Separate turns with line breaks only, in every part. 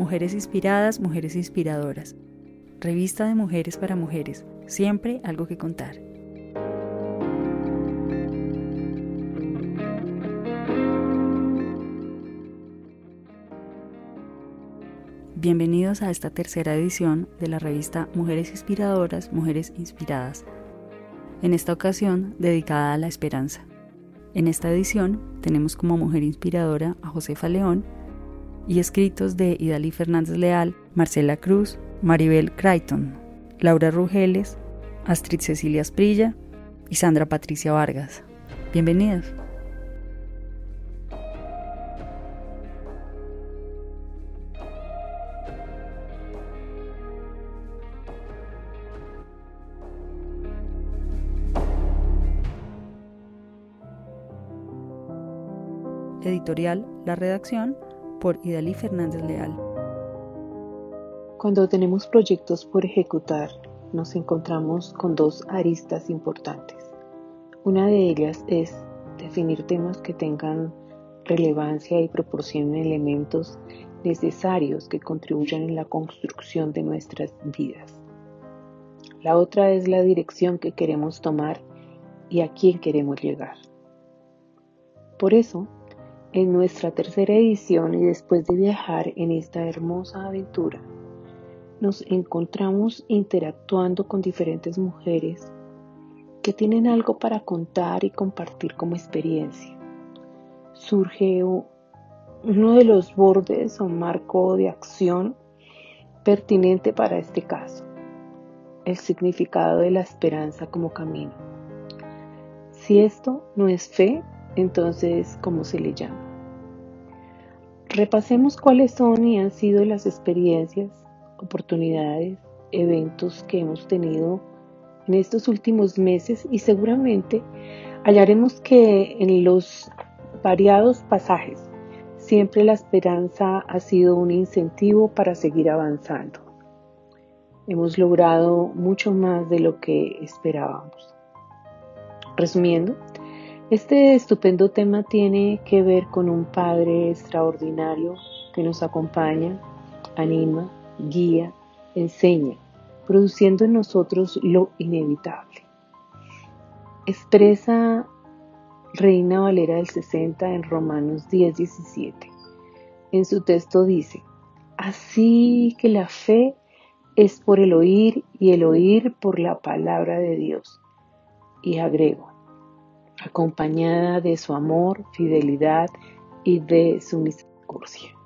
Mujeres Inspiradas, Mujeres Inspiradoras. Revista de mujeres para mujeres. Siempre algo que contar. Bienvenidos a esta tercera edición de la revista Mujeres Inspiradoras, Mujeres Inspiradas. En esta ocasión dedicada a la esperanza. En esta edición tenemos como mujer inspiradora a Josefa León y escritos de Idalí Fernández Leal, Marcela Cruz, Maribel Crichton, Laura Rugeles, Astrid Cecilia Sprilla y Sandra Patricia Vargas. Bienvenidas. Editorial La Redacción por Idalí Fernández Leal.
Cuando tenemos proyectos por ejecutar, nos encontramos con dos aristas importantes. Una de ellas es definir temas que tengan relevancia y proporcionen elementos necesarios que contribuyan en la construcción de nuestras vidas. La otra es la dirección que queremos tomar y a quién queremos llegar. Por eso, en nuestra tercera edición y después de viajar en esta hermosa aventura, nos encontramos interactuando con diferentes mujeres que tienen algo para contar y compartir como experiencia. Surge uno de los bordes o marco de acción pertinente para este caso, el significado de la esperanza como camino. Si esto no es fe, entonces, ¿cómo se le llama? Repasemos cuáles son y han sido las experiencias, oportunidades, eventos que hemos tenido en estos últimos meses y seguramente hallaremos que en los variados pasajes siempre la esperanza ha sido un incentivo para seguir avanzando. Hemos logrado mucho más de lo que esperábamos. Resumiendo, este estupendo tema tiene que ver con un Padre extraordinario que nos acompaña, anima, guía, enseña, produciendo en nosotros lo inevitable. Expresa Reina Valera del 60 en Romanos 10, 17. En su texto dice, así que la fe es por el oír y el oír por la palabra de Dios. Y agrego, acompañada de su amor, fidelidad y de su misericordia.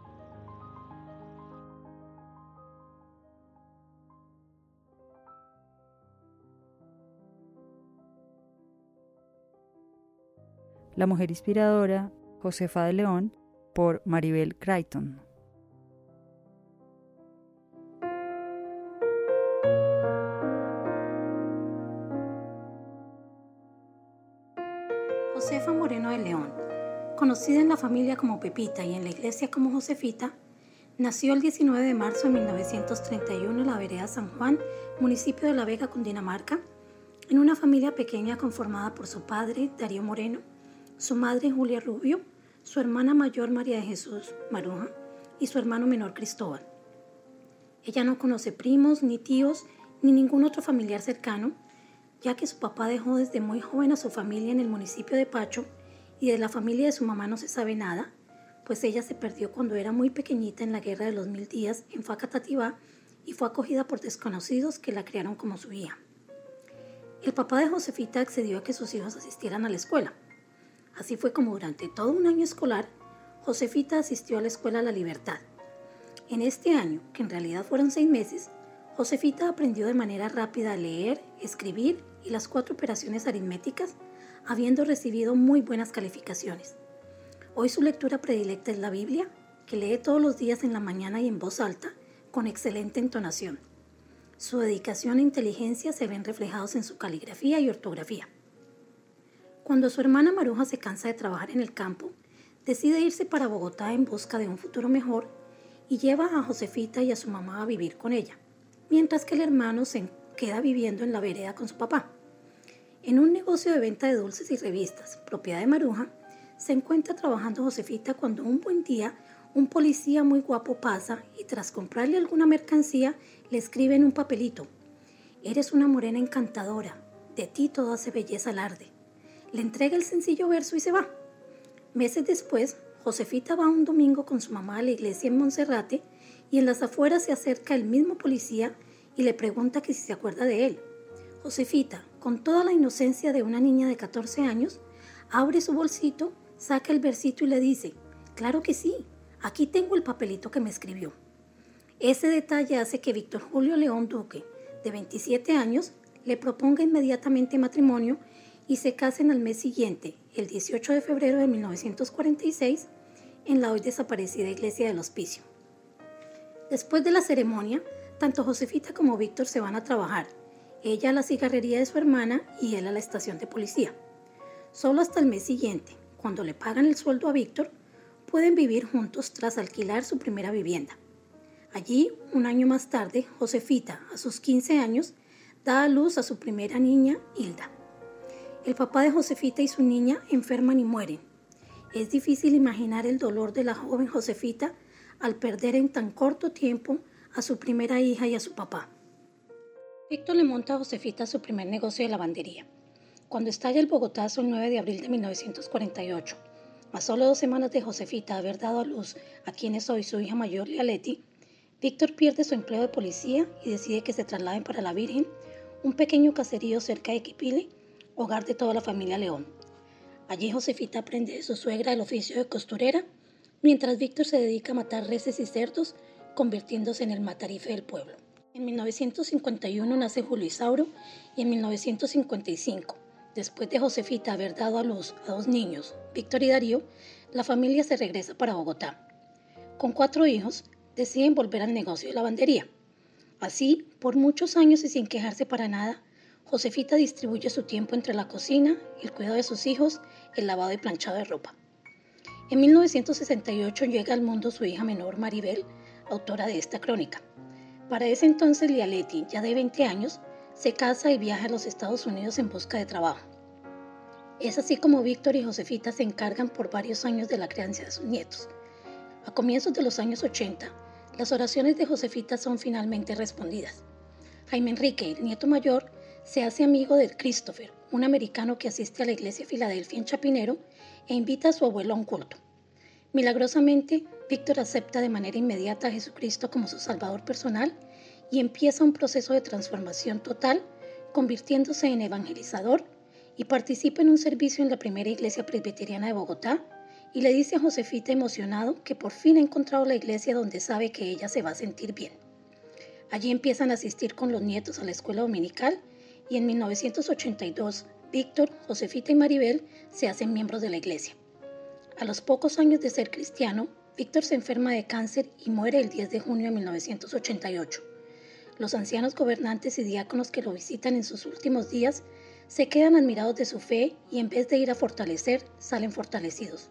La mujer inspiradora, Josefa de León, por Maribel Crichton.
Conocida en la familia como Pepita y en la iglesia como Josefita, nació el 19 de marzo de 1931 en la vereda San Juan, municipio de La Vega, Cundinamarca, en una familia pequeña conformada por su padre, Darío Moreno, su madre, Julia Rubio, su hermana mayor, María de Jesús Maruja, y su hermano menor, Cristóbal. Ella no conoce primos, ni tíos, ni ningún otro familiar cercano, ya que su papá dejó desde muy joven a su familia en el municipio de Pacho y de la familia de su mamá no se sabe nada, pues ella se perdió cuando era muy pequeñita en la guerra de los mil días en Facatativá y fue acogida por desconocidos que la criaron como su hija. El papá de Josefita accedió a que sus hijos asistieran a la escuela. Así fue como durante todo un año escolar, Josefita asistió a la escuela La Libertad. En este año, que en realidad fueron seis meses, Josefita aprendió de manera rápida a leer, escribir y las cuatro operaciones aritméticas, habiendo recibido muy buenas calificaciones. Hoy su lectura predilecta es la Biblia, que lee todos los días en la mañana y en voz alta, con excelente entonación. Su dedicación e inteligencia se ven reflejados en su caligrafía y ortografía. Cuando su hermana Maruja se cansa de trabajar en el campo, decide irse para Bogotá en busca de un futuro mejor y lleva a Josefita y a su mamá a vivir con ella, mientras que el hermano se queda viviendo en la vereda con su papá. En un negocio de venta de dulces y revistas, propiedad de Maruja, se encuentra trabajando Josefita cuando un buen día un policía muy guapo pasa y tras comprarle alguna mercancía le escribe en un papelito, Eres una morena encantadora, de ti todo hace belleza alarde. Le entrega el sencillo verso y se va. Meses después, Josefita va un domingo con su mamá a la iglesia en Monserrate y en las afueras se acerca el mismo policía y le pregunta que si se acuerda de él. Josefita, con toda la inocencia de una niña de 14 años, abre su bolsito, saca el versito y le dice, claro que sí, aquí tengo el papelito que me escribió. Ese detalle hace que Víctor Julio León Duque, de 27 años, le proponga inmediatamente matrimonio y se casen al mes siguiente, el 18 de febrero de 1946, en la hoy desaparecida iglesia del Hospicio. Después de la ceremonia, tanto Josefita como Víctor se van a trabajar, ella a la cigarrería de su hermana y él a la estación de policía. Solo hasta el mes siguiente, cuando le pagan el sueldo a Víctor, pueden vivir juntos tras alquilar su primera vivienda. Allí, un año más tarde, Josefita, a sus 15 años, da a luz a su primera niña, Hilda. El papá de Josefita y su niña enferman y mueren. Es difícil imaginar el dolor de la joven Josefita al perder en tan corto tiempo a su primera hija y a su papá. Víctor le monta a Josefita su primer negocio de lavandería. Cuando estalla el Bogotazo el 9 de abril de 1948, a solo dos semanas de Josefita haber dado a luz a quien es hoy su hija mayor, Lealetti, Víctor pierde su empleo de policía y decide que se trasladen para La Virgen, un pequeño caserío cerca de Quipile, hogar de toda la familia León. Allí Josefita aprende de su suegra el oficio de costurera, mientras Víctor se dedica a matar reses y cerdos, convirtiéndose en el matarife del pueblo. En 1951 nace Julio Isauro y en 1955, después de Josefita haber dado a luz a dos niños, Víctor y Darío, la familia se regresa para Bogotá. Con cuatro hijos, deciden volver al negocio de lavandería. Así, por muchos años y sin quejarse para nada, Josefita distribuye su tiempo entre la cocina, el cuidado de sus hijos, el lavado y planchado de ropa. En 1968 llega al mundo su hija menor Maribel, autora de esta crónica. Para ese entonces Lialetti, ya de 20 años, se casa y viaja a los Estados Unidos en busca de trabajo. Es así como Víctor y Josefita se encargan por varios años de la crianza de sus nietos. A comienzos de los años 80, las oraciones de Josefita son finalmente respondidas. Jaime Enrique, el nieto mayor, se hace amigo de Christopher, un americano que asiste a la iglesia Filadelfia en Chapinero e invita a su abuelo a un culto. Milagrosamente, Víctor acepta de manera inmediata a Jesucristo como su Salvador personal y empieza un proceso de transformación total, convirtiéndose en evangelizador y participa en un servicio en la primera iglesia presbiteriana de Bogotá y le dice a Josefita emocionado que por fin ha encontrado la iglesia donde sabe que ella se va a sentir bien. Allí empiezan a asistir con los nietos a la escuela dominical y en 1982 Víctor, Josefita y Maribel se hacen miembros de la iglesia. A los pocos años de ser cristiano, Víctor se enferma de cáncer y muere el 10 de junio de 1988. Los ancianos gobernantes y diáconos que lo visitan en sus últimos días se quedan admirados de su fe y en vez de ir a fortalecer, salen fortalecidos.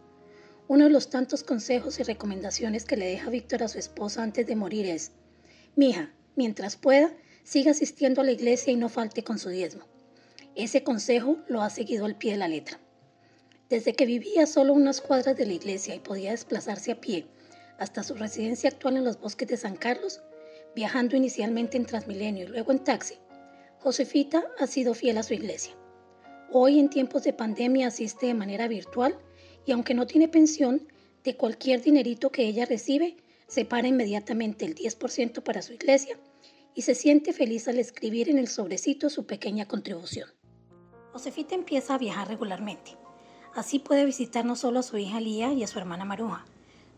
Uno de los tantos consejos y recomendaciones que le deja Víctor a su esposa antes de morir es, Mija, mientras pueda, siga asistiendo a la iglesia y no falte con su diezmo. Ese consejo lo ha seguido al pie de la letra. Desde que vivía solo unas cuadras de la iglesia y podía desplazarse a pie hasta su residencia actual en los bosques de San Carlos, viajando inicialmente en Transmilenio y luego en taxi, Josefita ha sido fiel a su iglesia. Hoy en tiempos de pandemia asiste de manera virtual y aunque no tiene pensión, de cualquier dinerito que ella recibe, separa inmediatamente el 10% para su iglesia y se siente feliz al escribir en el sobrecito su pequeña contribución. Josefita empieza a viajar regularmente. Así puede visitar no solo a su hija Lía y a su hermana Maruja.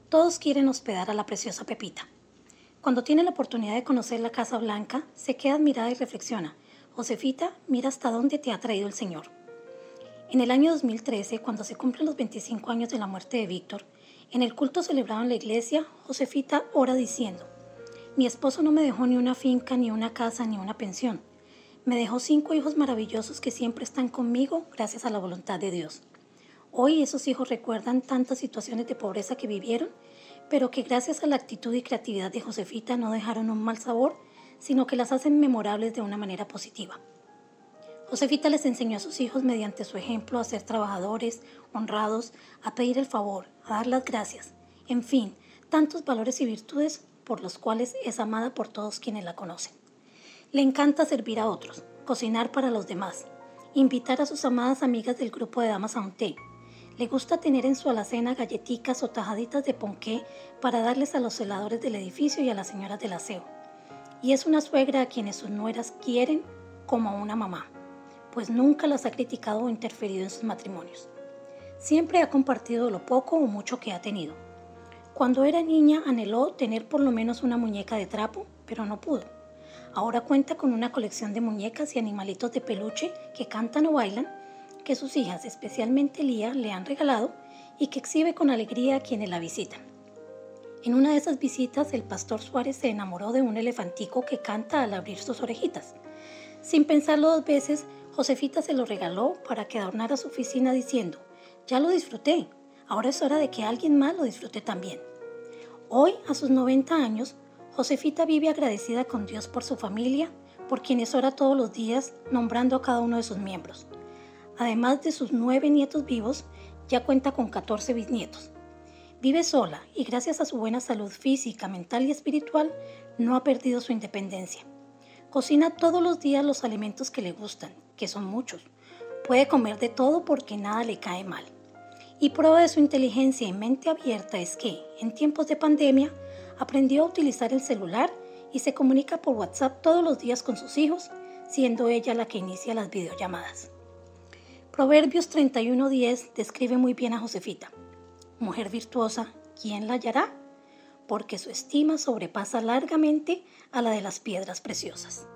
Todos quieren hospedar a la preciosa Pepita. Cuando tiene la oportunidad de conocer la Casa Blanca, se queda admirada y reflexiona. Josefita, mira hasta dónde te ha traído el Señor. En el año 2013, cuando se cumplen los 25 años de la muerte de Víctor, en el culto celebrado en la iglesia, Josefita ora diciendo, mi esposo no me dejó ni una finca, ni una casa, ni una pensión. Me dejó cinco hijos maravillosos que siempre están conmigo gracias a la voluntad de Dios. Hoy esos hijos recuerdan tantas situaciones de pobreza que vivieron, pero que gracias a la actitud y creatividad de Josefita no dejaron un mal sabor, sino que las hacen memorables de una manera positiva. Josefita les enseñó a sus hijos mediante su ejemplo a ser trabajadores, honrados, a pedir el favor, a dar las gracias, en fin, tantos valores y virtudes por los cuales es amada por todos quienes la conocen. Le encanta servir a otros, cocinar para los demás, invitar a sus amadas amigas del grupo de damas a un té. Le gusta tener en su alacena galletitas o tajaditas de ponqué para darles a los celadores del edificio y a las señoras del aseo. Y es una suegra a quienes sus nueras quieren como a una mamá, pues nunca las ha criticado o interferido en sus matrimonios. Siempre ha compartido lo poco o mucho que ha tenido. Cuando era niña anheló tener por lo menos una muñeca de trapo, pero no pudo. Ahora cuenta con una colección de muñecas y animalitos de peluche que cantan o bailan, que sus hijas, especialmente Lía, le han regalado y que exhibe con alegría a quienes la visitan. En una de esas visitas, el pastor Suárez se enamoró de un elefantico que canta al abrir sus orejitas. Sin pensarlo dos veces, Josefita se lo regaló para que adornara su oficina diciendo, ya lo disfruté, ahora es hora de que alguien más lo disfrute también. Hoy, a sus 90 años, Josefita vive agradecida con Dios por su familia, por quienes ora todos los días nombrando a cada uno de sus miembros. Además de sus nueve nietos vivos, ya cuenta con 14 bisnietos. Vive sola y gracias a su buena salud física, mental y espiritual no ha perdido su independencia. Cocina todos los días los alimentos que le gustan, que son muchos. Puede comer de todo porque nada le cae mal. Y prueba de su inteligencia y mente abierta es que, en tiempos de pandemia, aprendió a utilizar el celular y se comunica por WhatsApp todos los días con sus hijos, siendo ella la que inicia las videollamadas. Proverbios 31.10 describe muy bien a Josefita. Mujer virtuosa, ¿quién la hallará? Porque su estima sobrepasa largamente a la de las piedras preciosas.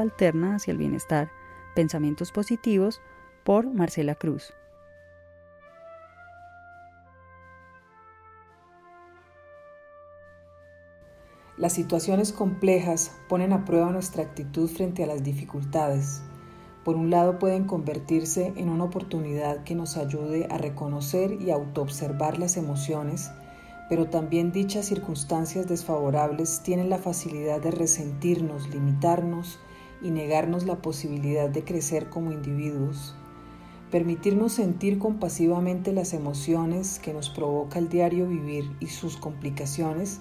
Alterna hacia el Bienestar, Pensamientos Positivos, por Marcela Cruz.
Las situaciones complejas ponen a prueba nuestra actitud frente a las dificultades. Por un lado pueden convertirse en una oportunidad que nos ayude a reconocer y autoobservar las emociones, pero también dichas circunstancias desfavorables tienen la facilidad de resentirnos, limitarnos y negarnos la posibilidad de crecer como individuos. Permitirnos sentir compasivamente las emociones que nos provoca el diario vivir y sus complicaciones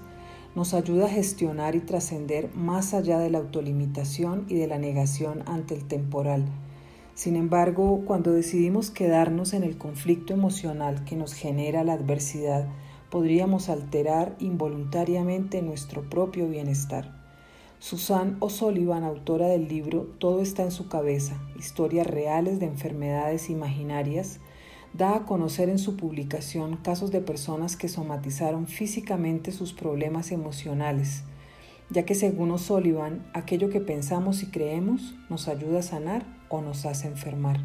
nos ayuda a gestionar y trascender más allá de la autolimitación y de la negación ante el temporal. Sin embargo, cuando decidimos quedarnos en el conflicto emocional que nos genera la adversidad, podríamos alterar involuntariamente nuestro propio bienestar. Susan O'Sullivan, autora del libro Todo está en su cabeza, historias reales de enfermedades imaginarias, da a conocer en su publicación casos de personas que somatizaron físicamente sus problemas emocionales, ya que según O'Sullivan, aquello que pensamos y creemos nos ayuda a sanar o nos hace enfermar.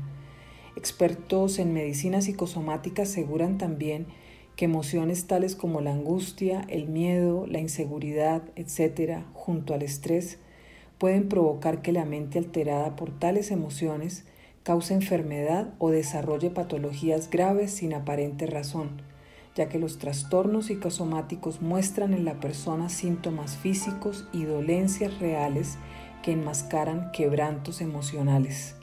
Expertos en medicina psicosomática aseguran también que emociones tales como la angustia, el miedo, la inseguridad, etc., junto al estrés, pueden provocar que la mente alterada por tales emociones cause enfermedad o desarrolle patologías graves sin aparente razón, ya que los trastornos psicosomáticos muestran en la persona síntomas físicos y dolencias reales que enmascaran quebrantos emocionales.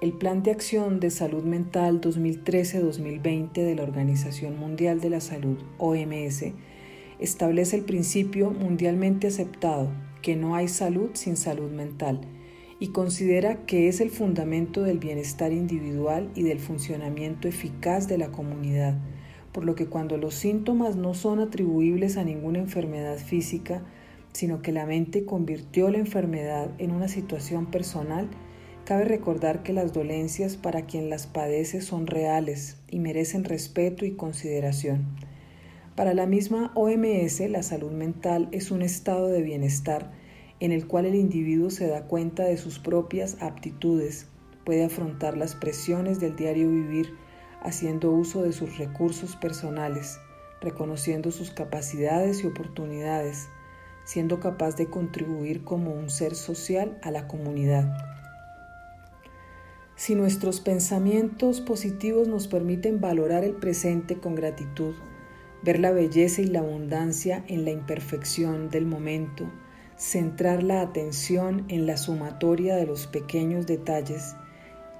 El Plan de Acción de Salud Mental 2013-2020 de la Organización Mundial de la Salud, OMS, establece el principio mundialmente aceptado que no hay salud sin salud mental y considera que es el fundamento del bienestar individual y del funcionamiento eficaz de la comunidad, por lo que cuando los síntomas no son atribuibles a ninguna enfermedad física, sino que la mente convirtió la enfermedad en una situación personal, Cabe recordar que las dolencias para quien las padece son reales y merecen respeto y consideración. Para la misma OMS, la salud mental es un estado de bienestar en el cual el individuo se da cuenta de sus propias aptitudes, puede afrontar las presiones del diario vivir haciendo uso de sus recursos personales, reconociendo sus capacidades y oportunidades, siendo capaz de contribuir como un ser social a la comunidad. Si nuestros pensamientos positivos nos permiten valorar el presente con gratitud, ver la belleza y la abundancia en la imperfección del momento, centrar la atención en la sumatoria de los pequeños detalles,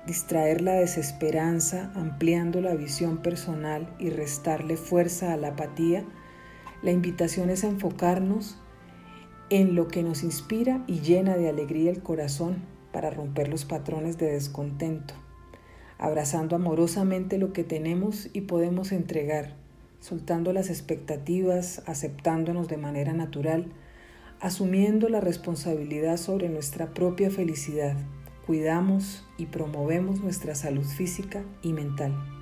distraer la desesperanza ampliando la visión personal y restarle fuerza a la apatía, la invitación es a enfocarnos en lo que nos inspira y llena de alegría el corazón para romper los patrones de descontento, abrazando amorosamente lo que tenemos y podemos entregar, soltando las expectativas, aceptándonos de manera natural, asumiendo la responsabilidad sobre nuestra propia felicidad, cuidamos y promovemos nuestra salud física y mental.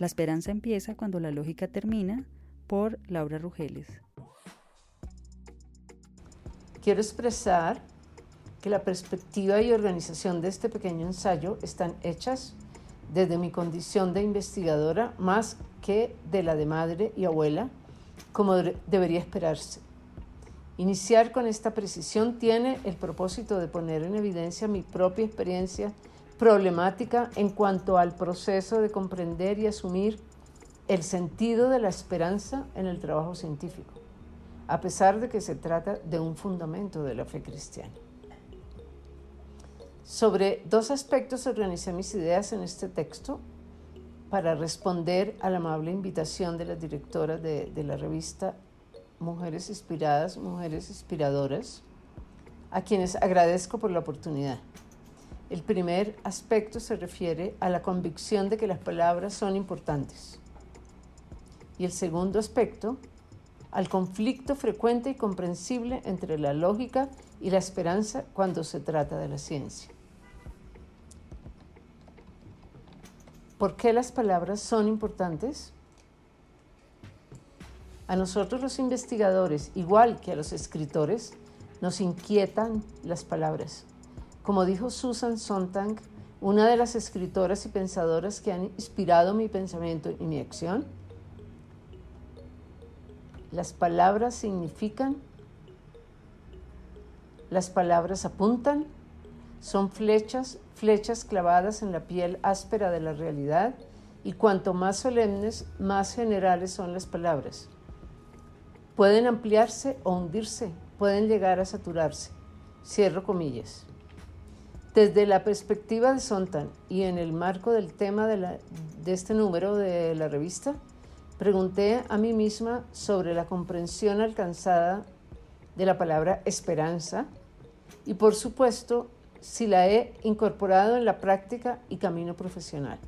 La esperanza empieza cuando la lógica termina por Laura Rugeles.
Quiero expresar que la perspectiva y organización de este pequeño ensayo están hechas desde mi condición de investigadora más que de la de madre y abuela, como debería esperarse. Iniciar con esta precisión tiene el propósito de poner en evidencia mi propia experiencia problemática en cuanto al proceso de comprender y asumir el sentido de la esperanza en el trabajo científico, a pesar de que se trata de un fundamento de la fe cristiana. Sobre dos aspectos organicé mis ideas en este texto para responder a la amable invitación de las directoras de, de la revista Mujeres Inspiradas, Mujeres Inspiradoras, a quienes agradezco por la oportunidad. El primer aspecto se refiere a la convicción de que las palabras son importantes. Y el segundo aspecto, al conflicto frecuente y comprensible entre la lógica y la esperanza cuando se trata de la ciencia. ¿Por qué las palabras son importantes? A nosotros los investigadores, igual que a los escritores, nos inquietan las palabras. Como dijo Susan Sontag, una de las escritoras y pensadoras que han inspirado mi pensamiento y mi acción, las palabras significan, las palabras apuntan, son flechas, flechas clavadas en la piel áspera de la realidad y cuanto más solemnes, más generales son las palabras. Pueden ampliarse o hundirse, pueden llegar a saturarse. Cierro comillas. Desde la perspectiva de Sontan y en el marco del tema de, este número de la revista, pregunté a mí misma sobre la comprensión alcanzada de la palabra esperanza y por supuesto si la he incorporado en la práctica y camino profesional.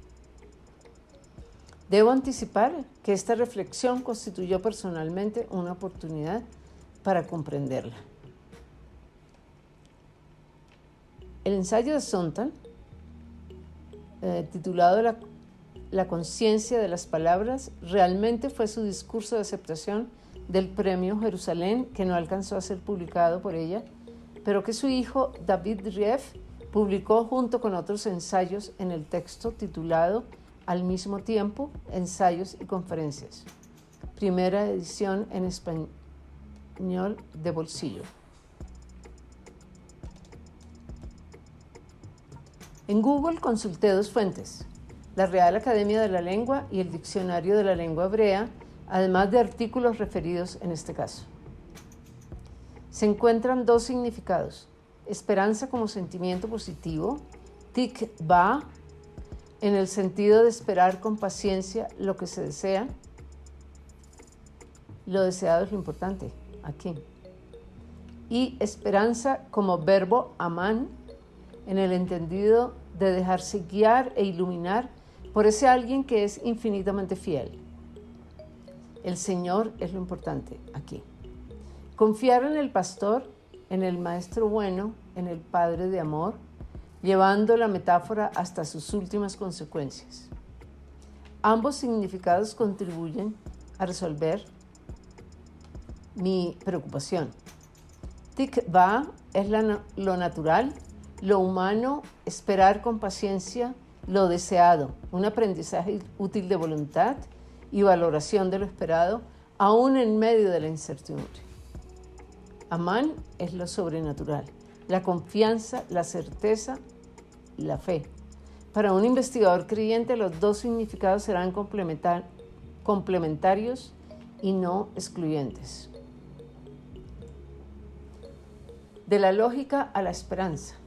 Debo anticipar que esta reflexión constituyó personalmente una oportunidad para comprenderla. El ensayo de Sontag, eh, titulado La, la conciencia de las palabras, realmente fue su discurso de aceptación del premio Jerusalén, que no alcanzó a ser publicado por ella, pero que su hijo David Rieff publicó junto con otros ensayos en el texto titulado al mismo tiempo Ensayos y Conferencias, primera edición en español de bolsillo. En Google consulté dos fuentes, la Real Academia de la Lengua y el Diccionario de la Lengua Hebrea, además de artículos referidos en este caso. Se encuentran dos significados, esperanza como sentimiento positivo, tikva, en el sentido de esperar con paciencia lo que se desea. Lo deseado es lo importante aquí. Y esperanza como verbo amán, en el entendido de dejarse guiar e iluminar por ese alguien que es infinitamente fiel. El Señor es lo importante aquí. Confiar en el pastor en el Maestro Bueno, en el Padre de Amor, llevando la metáfora hasta sus últimas consecuencias. Ambos significados contribuyen a resolver mi preocupación. Tikva es lo natural, lo humano, esperar con paciencia lo deseado, un aprendizaje útil de voluntad y valoración de lo esperado, aún en medio de la incertidumbre. Amán es lo sobrenatural, la confianza, la certeza, la fe. Para un investigador creyente los dos significados serán complementarios y no excluyentes. De la lógica a la esperanza.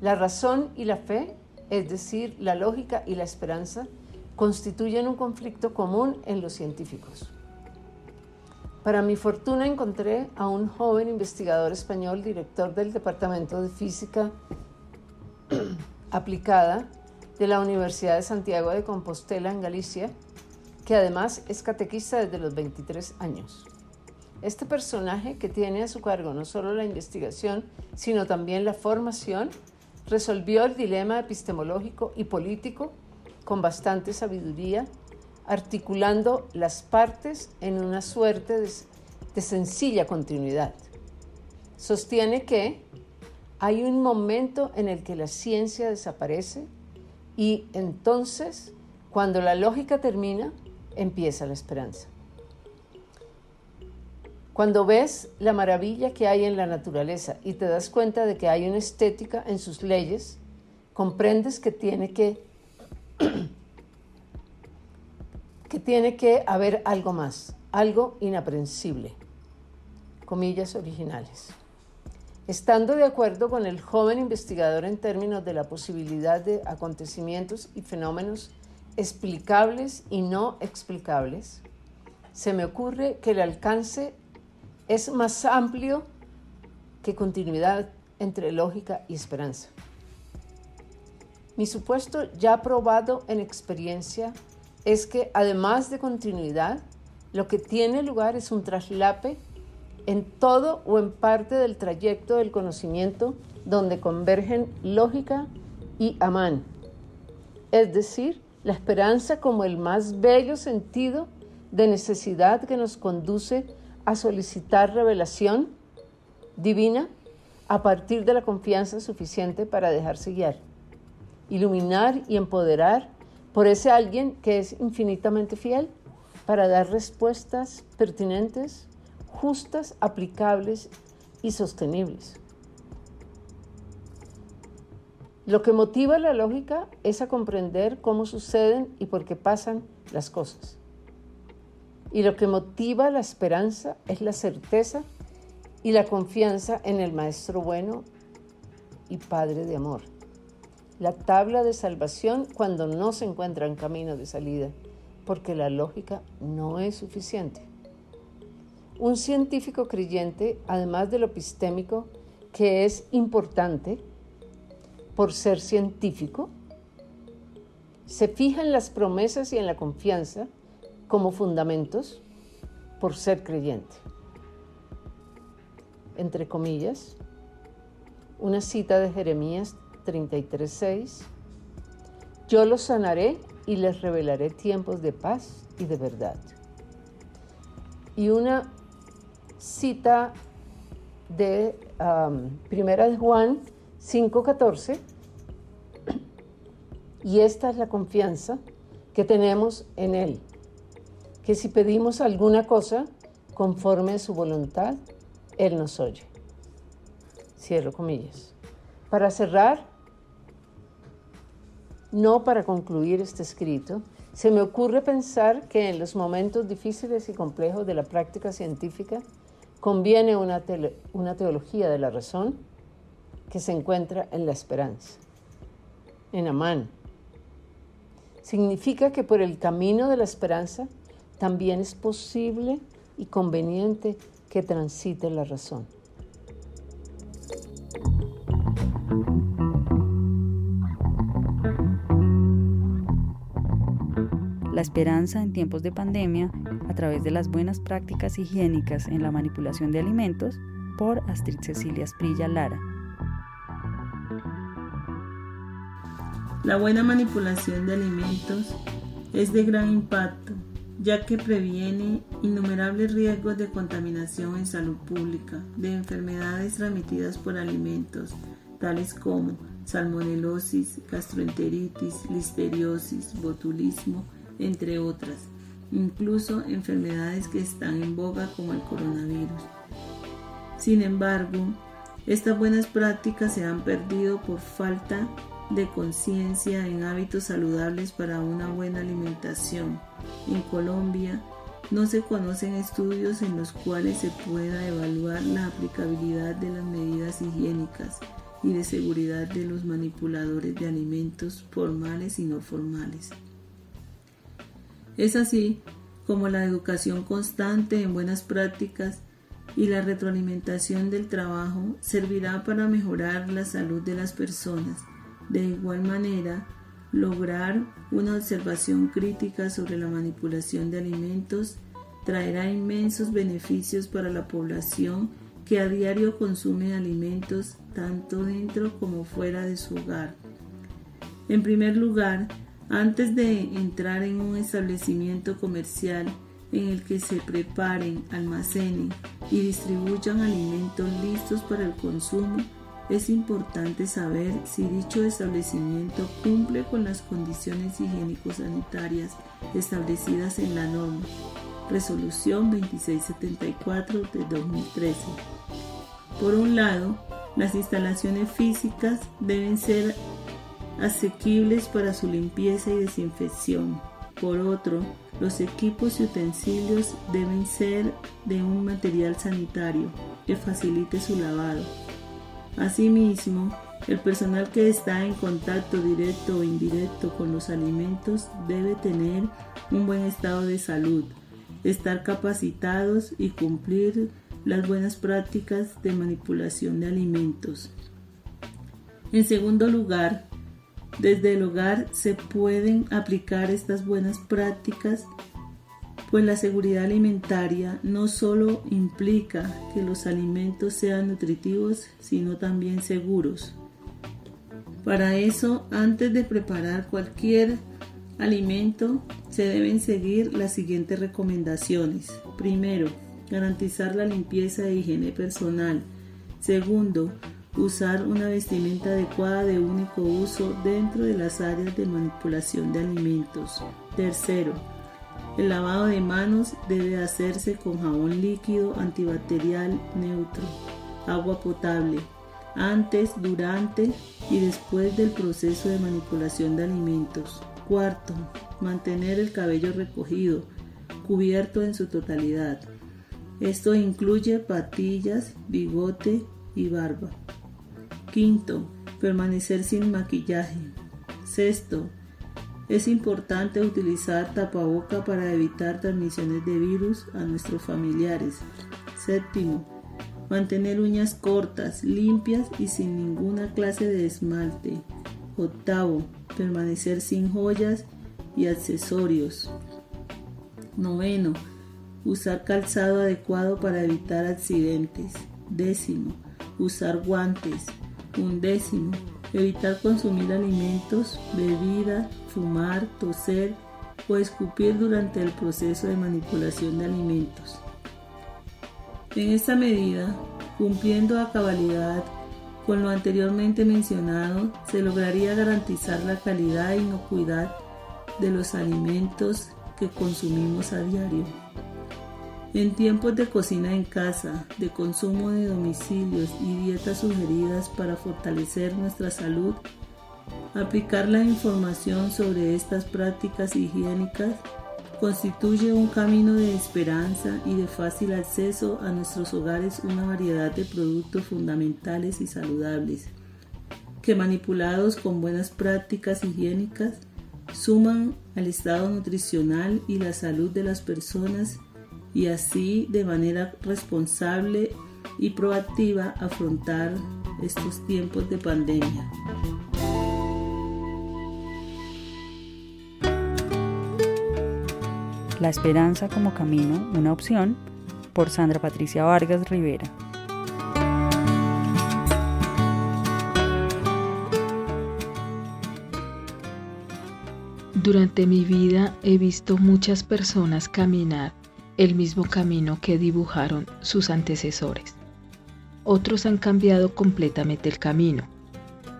La razón y la fe, es decir, la lógica y la esperanza, constituyen un conflicto común en los científicos. Para mi fortuna encontré a un joven investigador español, director del Departamento de Física Aplicada de la Universidad de Santiago de Compostela en Galicia, que además es catequista desde los 23 años. Este personaje que tiene a su cargo no solo la investigación, sino también la formación, resolvió el dilema epistemológico y político con bastante sabiduría articulando las partes en una suerte de, sencilla continuidad. Sostiene que hay un momento en el que la ciencia desaparece y entonces, cuando la lógica termina, empieza la esperanza. Cuando ves la maravilla que hay en la naturaleza y te das cuenta de que hay una estética en sus leyes, comprendes que tiene que que tiene que haber algo más, algo inaprensible. Comillas originales. Estando de acuerdo con el joven investigador en términos de la posibilidad de acontecimientos y fenómenos explicables y no explicables, se me ocurre que el alcance es más amplio que continuidad entre lógica y esperanza. Mi supuesto ya probado en experiencia es que además de continuidad, lo que tiene lugar es un traslape en todo o en parte del trayecto del conocimiento donde convergen lógica y amán, es decir, la esperanza como el más bello sentido de necesidad que nos conduce a solicitar revelación divina a partir de la confianza suficiente para dejarse guiar, iluminar y empoderar por ese alguien que es infinitamente fiel para dar respuestas pertinentes, justas, aplicables y sostenibles. Lo que motiva la lógica es a comprender cómo suceden y por qué pasan las cosas. Y lo que motiva la esperanza es la certeza y la confianza en el Maestro bueno y Padre de amor la tabla de salvación cuando no se encuentra en camino de salida, porque la lógica no es suficiente. Un científico creyente, además de lo epistémico, que es importante por ser científico, se fija en las promesas y en la confianza como fundamentos por ser creyente. Entre comillas, una cita de Jeremías 33.6, yo los sanaré y les revelaré tiempos de paz y de verdad. Y una cita de um, Primera de Juan 5.14, y esta es la confianza que tenemos en Él, que si pedimos alguna cosa conforme a su voluntad, Él nos oye. Cierro comillas. Para cerrar, no para concluir este escrito, se me ocurre pensar que en los momentos difíciles y complejos de la práctica científica conviene una, una teología de la razón que se encuentra en la esperanza, en Amán. Significa que por el camino de la esperanza también es posible y conveniente que transite la razón.
la esperanza en tiempos de pandemia a través de las buenas prácticas higiénicas en la manipulación de alimentos por Astrid Cecilia Sprilla Lara.
La buena manipulación de alimentos es de gran impacto, ya que previene innumerables riesgos de contaminación en salud pública, de enfermedades transmitidas por alimentos, tales como salmonelosis, gastroenteritis, listeriosis, botulismo, entre otras, incluso enfermedades que están en boga como el coronavirus. Sin embargo, estas buenas prácticas se han perdido por falta de conciencia en hábitos saludables para una buena alimentación. En Colombia no se conocen estudios en los cuales se pueda evaluar la aplicabilidad de las medidas higiénicas y de seguridad de los manipuladores de alimentos formales y no formales. Es así como la educación constante en buenas prácticas y la retroalimentación del trabajo servirá para mejorar la salud de las personas de igual manera, lograr una observación crítica sobre la manipulación de alimentos traerá inmensos beneficios para la población que a diario consume alimentos tanto dentro como fuera de su hogar. En primer lugar, antes de entrar en un establecimiento comercial en el que se preparen, almacenen y distribuyan alimentos listos para el consumo, es importante saber si dicho establecimiento cumple con las condiciones higiénico-sanitarias establecidas en la norma Resolución 2674 de 2013. Por un lado, las instalaciones físicas deben ser asequibles para su limpieza y desinfección. Por otro, los equipos y utensilios deben ser de un material sanitario que facilite su lavado Asimismo, el personal que está en contacto directo o indirecto con los alimentos debe tener un buen estado de salud, estar capacitados y cumplir las buenas prácticas de manipulación de alimentos. En segundo lugar, desde el hogar se pueden aplicar estas buenas prácticas pues la seguridad alimentaria no solo implica que los alimentos sean nutritivos, sino también seguros. Para eso, antes de preparar cualquier alimento, se deben seguir las siguientes recomendaciones. Primero, garantizar la limpieza e higiene personal. Segundo, usar una vestimenta adecuada de único uso dentro de las áreas de manipulación de alimentos. Tercero, el lavado de manos debe hacerse con jabón líquido antibacterial neutro, agua potable, antes, durante y después del proceso de manipulación de alimentos. Cuarto, mantener el cabello recogido, cubierto en su totalidad. Esto incluye patillas, bigote y barba. Quinto, permanecer sin maquillaje. Sexto, es importante utilizar tapaboca para evitar transmisiones de virus a nuestros familiares. Séptimo, mantener uñas cortas, limpias y sin ninguna clase de esmalte. Octavo, permanecer sin joyas y accesorios. Noveno, usar calzado adecuado para evitar accidentes. Décimo, usar guantes. Undécimo, evitar consumir alimentos, bebida, fumar, toser o escupir durante el proceso de manipulación de alimentos. En esta medida, cumpliendo a cabalidad con lo anteriormente mencionado, se lograría garantizar la calidad e inocuidad de los alimentos que consumimos a diario. En tiempos de cocina en casa, de consumo de domicilios y dietas sugeridas para fortalecer nuestra salud, aplicar la información sobre estas prácticas higiénicas constituye un camino de esperanza y de fácil acceso a nuestros hogares una variedad de productos fundamentales y saludables, que manipulados con buenas prácticas higiénicas suman al estado nutricional y la salud de las personas y así de manera responsable y proactiva afrontar estos tiempos de pandemia.
La esperanza como camino, una opción, por Sandra Patricia Vargas Rivera.
Durante mi vida he visto muchas personas caminar el mismo camino que dibujaron sus antecesores. Otros han cambiado completamente el camino.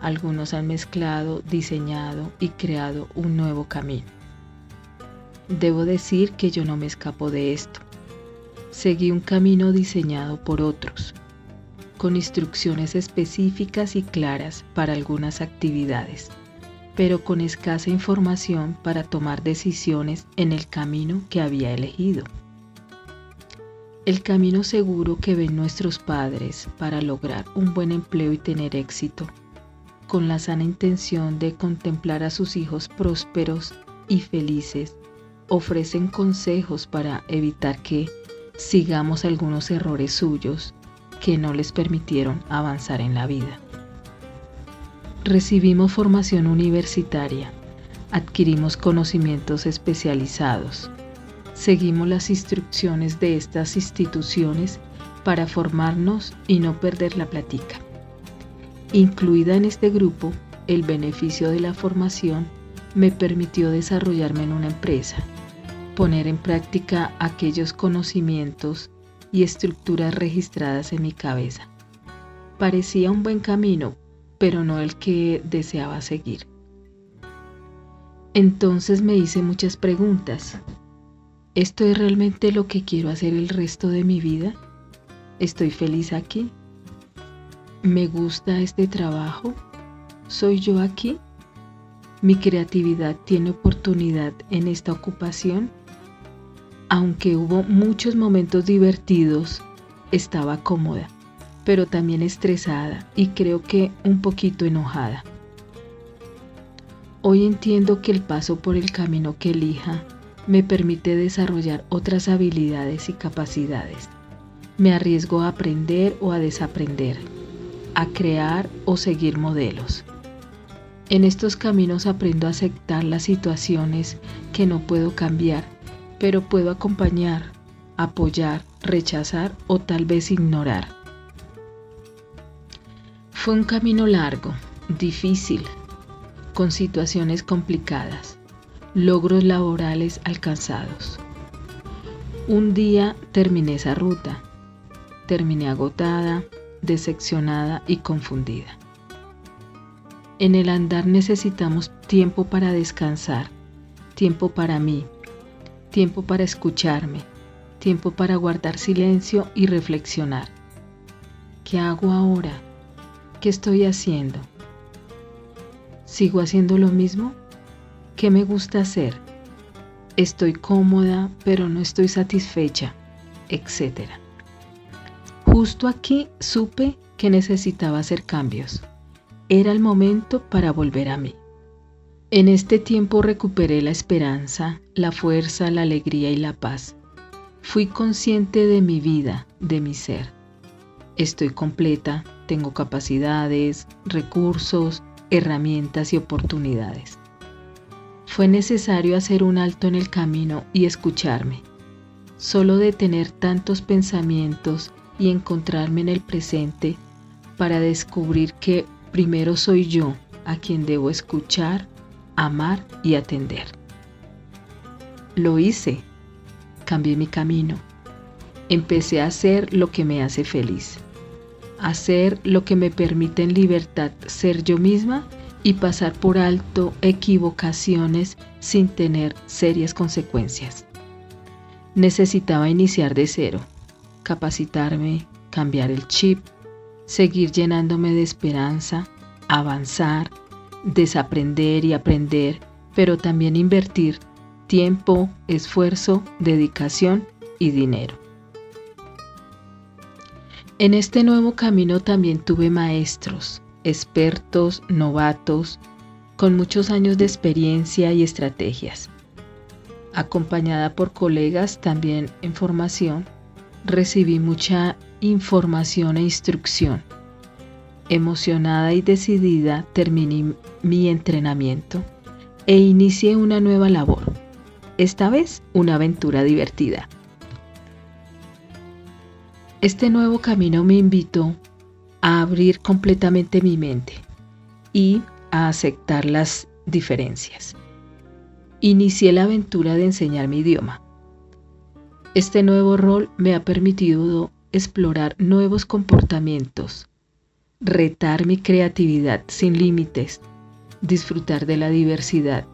Algunos han mezclado, diseñado y creado un nuevo camino. Debo decir que yo no me escapo de esto. Seguí un camino diseñado por otros, con instrucciones específicas y claras para algunas actividades pero con escasa información para tomar decisiones en el camino que había elegido. El camino seguro que ven nuestros padres para lograr un buen empleo y tener éxito, con la sana intención de contemplar a sus hijos prósperos y felices, ofrecen consejos para evitar que sigamos algunos errores suyos que no les permitieron avanzar en la vida. Recibimos formación universitaria, adquirimos conocimientos especializados, seguimos las instrucciones de estas instituciones para formarnos y no perder la plática. Incluida en este grupo, el beneficio de la formación me permitió desarrollarme en una empresa, poner en práctica aquellos conocimientos y estructuras registradas en mi cabeza. Parecía un buen camino, pero no el que deseaba seguir. Entonces me hice muchas preguntas. ¿Esto es realmente lo que quiero hacer el resto de mi vida? ¿Estoy feliz aquí? ¿Me gusta este trabajo? ¿Soy yo aquí? ¿Mi creatividad tiene oportunidad en esta ocupación? Aunque hubo muchos momentos divertidos, estaba cómoda pero también estresada y creo que un poquito enojada. Hoy entiendo que el paso por el camino que elija me permite desarrollar otras habilidades y capacidades. Me arriesgo a aprender o a desaprender, a crear o seguir modelos. En estos caminos aprendo a aceptar las situaciones que no puedo cambiar, pero puedo acompañar, apoyar, rechazar o tal vez ignorar. Fue un camino largo, difícil, con situaciones complicadas, logros laborales alcanzados. Un día terminé esa ruta, terminé agotada, decepcionada y confundida. En el andar necesitamos tiempo para descansar, tiempo para mí, tiempo para escucharme, tiempo para guardar silencio y reflexionar. ¿Qué hago ahora? ¿Qué estoy haciendo? ¿Sigo haciendo lo mismo? ¿Qué me gusta hacer? Estoy cómoda, pero no estoy satisfecha, etc. Justo aquí supe que necesitaba hacer cambios. Era el momento para volver a mí. En este tiempo recuperé la esperanza, la fuerza, la alegría y la paz. Fui consciente de mi vida, de mi ser. Estoy completa, tengo capacidades, recursos, herramientas y oportunidades. Fue necesario hacer un alto en el camino y escucharme. Solo detener tantos pensamientos y encontrarme en el presente para descubrir que primero soy yo a quien debo escuchar, amar y atender. Lo hice, cambié mi camino, empecé a hacer lo que me hace feliz hacer lo que me permite en libertad ser yo misma y pasar por alto equivocaciones sin tener serias consecuencias. Necesitaba iniciar de cero, capacitarme, cambiar el chip, seguir llenándome de esperanza, avanzar, desaprender y aprender, pero también invertir tiempo, esfuerzo, dedicación y dinero. En este nuevo camino también tuve maestros, expertos, novatos, con muchos años de experiencia y estrategias. Acompañada por colegas también en formación, recibí mucha información e instrucción. Emocionada y decidida terminé mi entrenamiento e inicié una nueva labor, esta vez una aventura divertida. Este nuevo camino me invitó a abrir completamente mi mente y a aceptar las diferencias. inicié la aventura de enseñar mi idioma. Este nuevo rol me ha permitido explorar nuevos comportamientos, retar mi creatividad sin límites, disfrutar de la diversidad,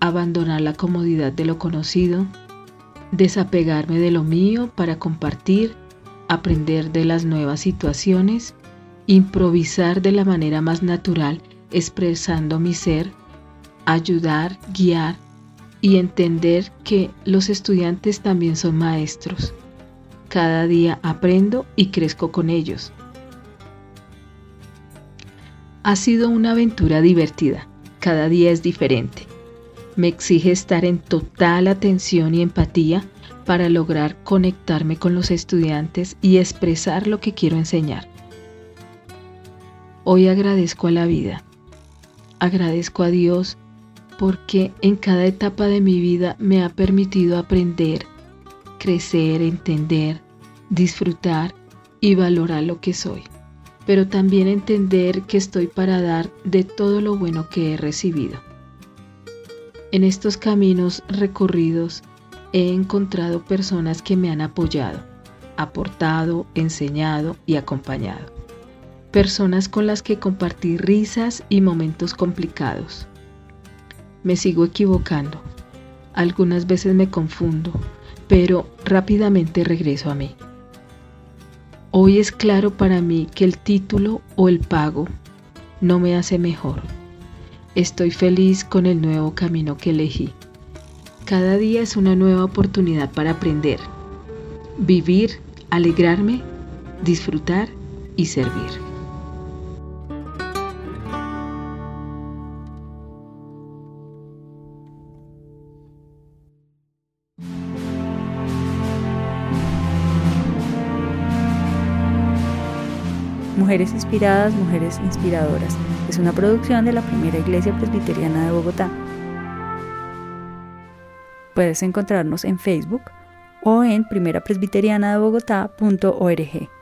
abandonar la comodidad de lo conocido, desapegarme de lo mío para compartir, aprender de las nuevas situaciones, improvisar de la manera más natural expresando mi ser, ayudar, guiar y entender que los estudiantes también son maestros. Cada día aprendo y crezco con ellos. Ha sido una aventura divertida. Cada día es diferente. Me exige estar en total atención y empatía para lograr conectarme con los estudiantes y expresar lo que quiero enseñar. Hoy agradezco a la vida. Agradezco a Dios porque en cada etapa de mi vida me ha permitido aprender, crecer, entender, disfrutar y valorar lo que soy, pero también entender que estoy para dar de todo lo bueno que he recibido. En estos caminos recorridos he encontrado personas que me han apoyado, aportado, enseñado y acompañado. Personas con las que compartí risas y momentos complicados me sigo equivocando. Algunas veces me confundo, pero rápidamente regreso a mí. Hoy es claro para mí que el título o el pago no me hace mejor. Estoy feliz con el nuevo camino que elegí. Cada día es una nueva oportunidad para aprender, vivir, alegrarme, disfrutar y servir.
Mujeres Inspiradas, Mujeres Inspiradoras. Es una producción de la primera iglesia presbiteriana de Bogotá. Puedes encontrarnos en Facebook o en primerapresbiterianadebogotá.org.